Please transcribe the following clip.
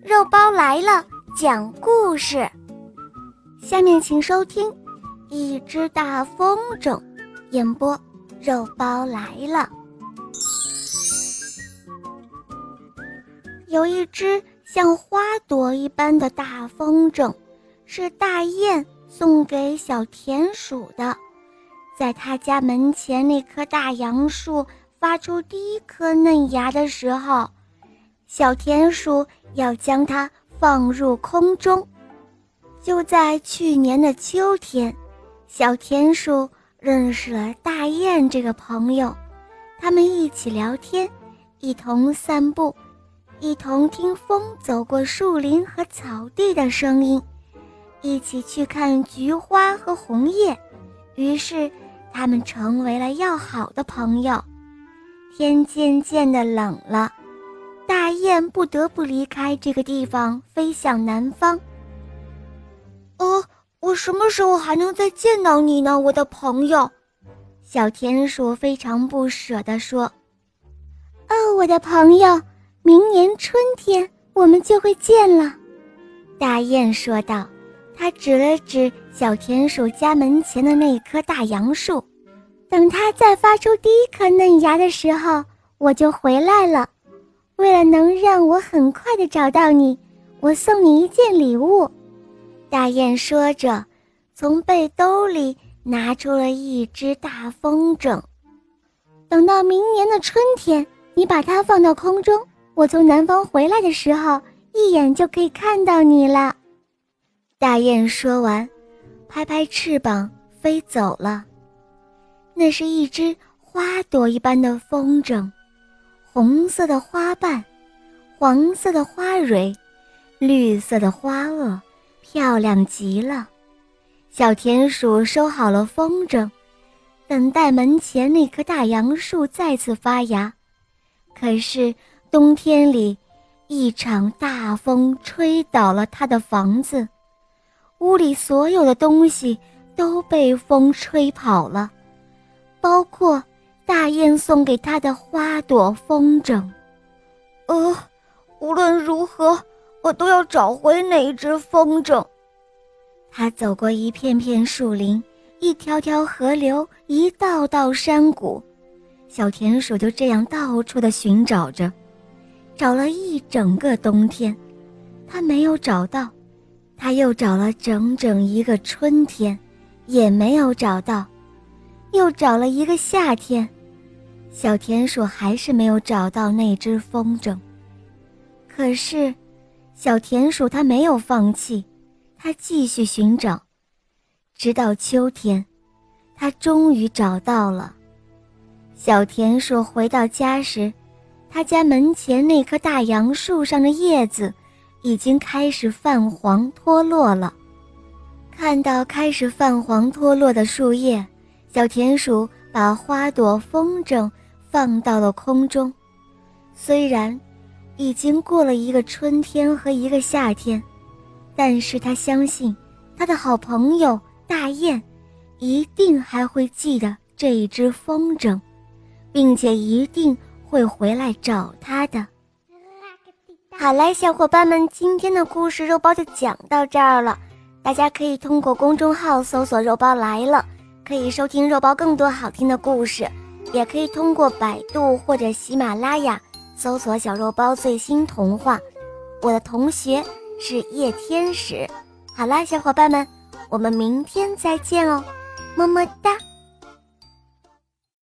肉包来了，讲故事。下面请收听《一只大风筝》，演播肉包来了。有一只像花朵一般的大风筝，是大雁送给小田鼠的。在他家门前那棵大杨树发出第一颗嫩芽的时候。小田鼠要将它放入空中。就在去年的秋天，小田鼠认识了大雁这个朋友，他们一起聊天，一同散步，一同听风走过树林和草地的声音，一起去看菊花和红叶。于是，他们成为了要好的朋友。天渐渐的冷了。大雁不得不离开这个地方，飞向南方。哦，我什么时候还能再见到你呢，我的朋友？小田鼠非常不舍地说：“哦，我的朋友，明年春天我们就会见了。”大雁说道。它指了指小田鼠家门前的那棵大杨树，等它再发出第一颗嫩芽的时候，我就回来了。为了能让我很快的找到你，我送你一件礼物。”大雁说着，从背兜里拿出了一只大风筝。等到明年的春天，你把它放到空中，我从南方回来的时候，一眼就可以看到你了。大雁说完，拍拍翅膀飞走了。那是一只花朵一般的风筝。红色的花瓣，黄色的花蕊，绿色的花萼，漂亮极了。小田鼠收好了风筝，等待门前那棵大杨树再次发芽。可是冬天里，一场大风吹倒了他的房子，屋里所有的东西都被风吹跑了，包括。大雁送给他的花朵风筝，呃，无论如何，我都要找回那只风筝。他走过一片片树林，一条条河流，一道道山谷，小田鼠就这样到处的寻找着，找了一整个冬天，他没有找到，他又找了整整一个春天，也没有找到，又找了一个夏天。小田鼠还是没有找到那只风筝，可是，小田鼠它没有放弃，它继续寻找，直到秋天，它终于找到了。小田鼠回到家时，他家门前那棵大杨树上的叶子已经开始泛黄脱落了。看到开始泛黄脱落的树叶，小田鼠把花朵风筝。放到了空中，虽然已经过了一个春天和一个夏天，但是他相信他的好朋友大雁一定还会记得这一只风筝，并且一定会回来找他的。好嘞，小伙伴们，今天的故事肉包就讲到这儿了。大家可以通过公众号搜索“肉包来了”，可以收听肉包更多好听的故事。也可以通过百度或者喜马拉雅搜索“小肉包最新童话”。我的同学是叶天使。好啦，小伙伴们，我们明天再见哦，么么哒。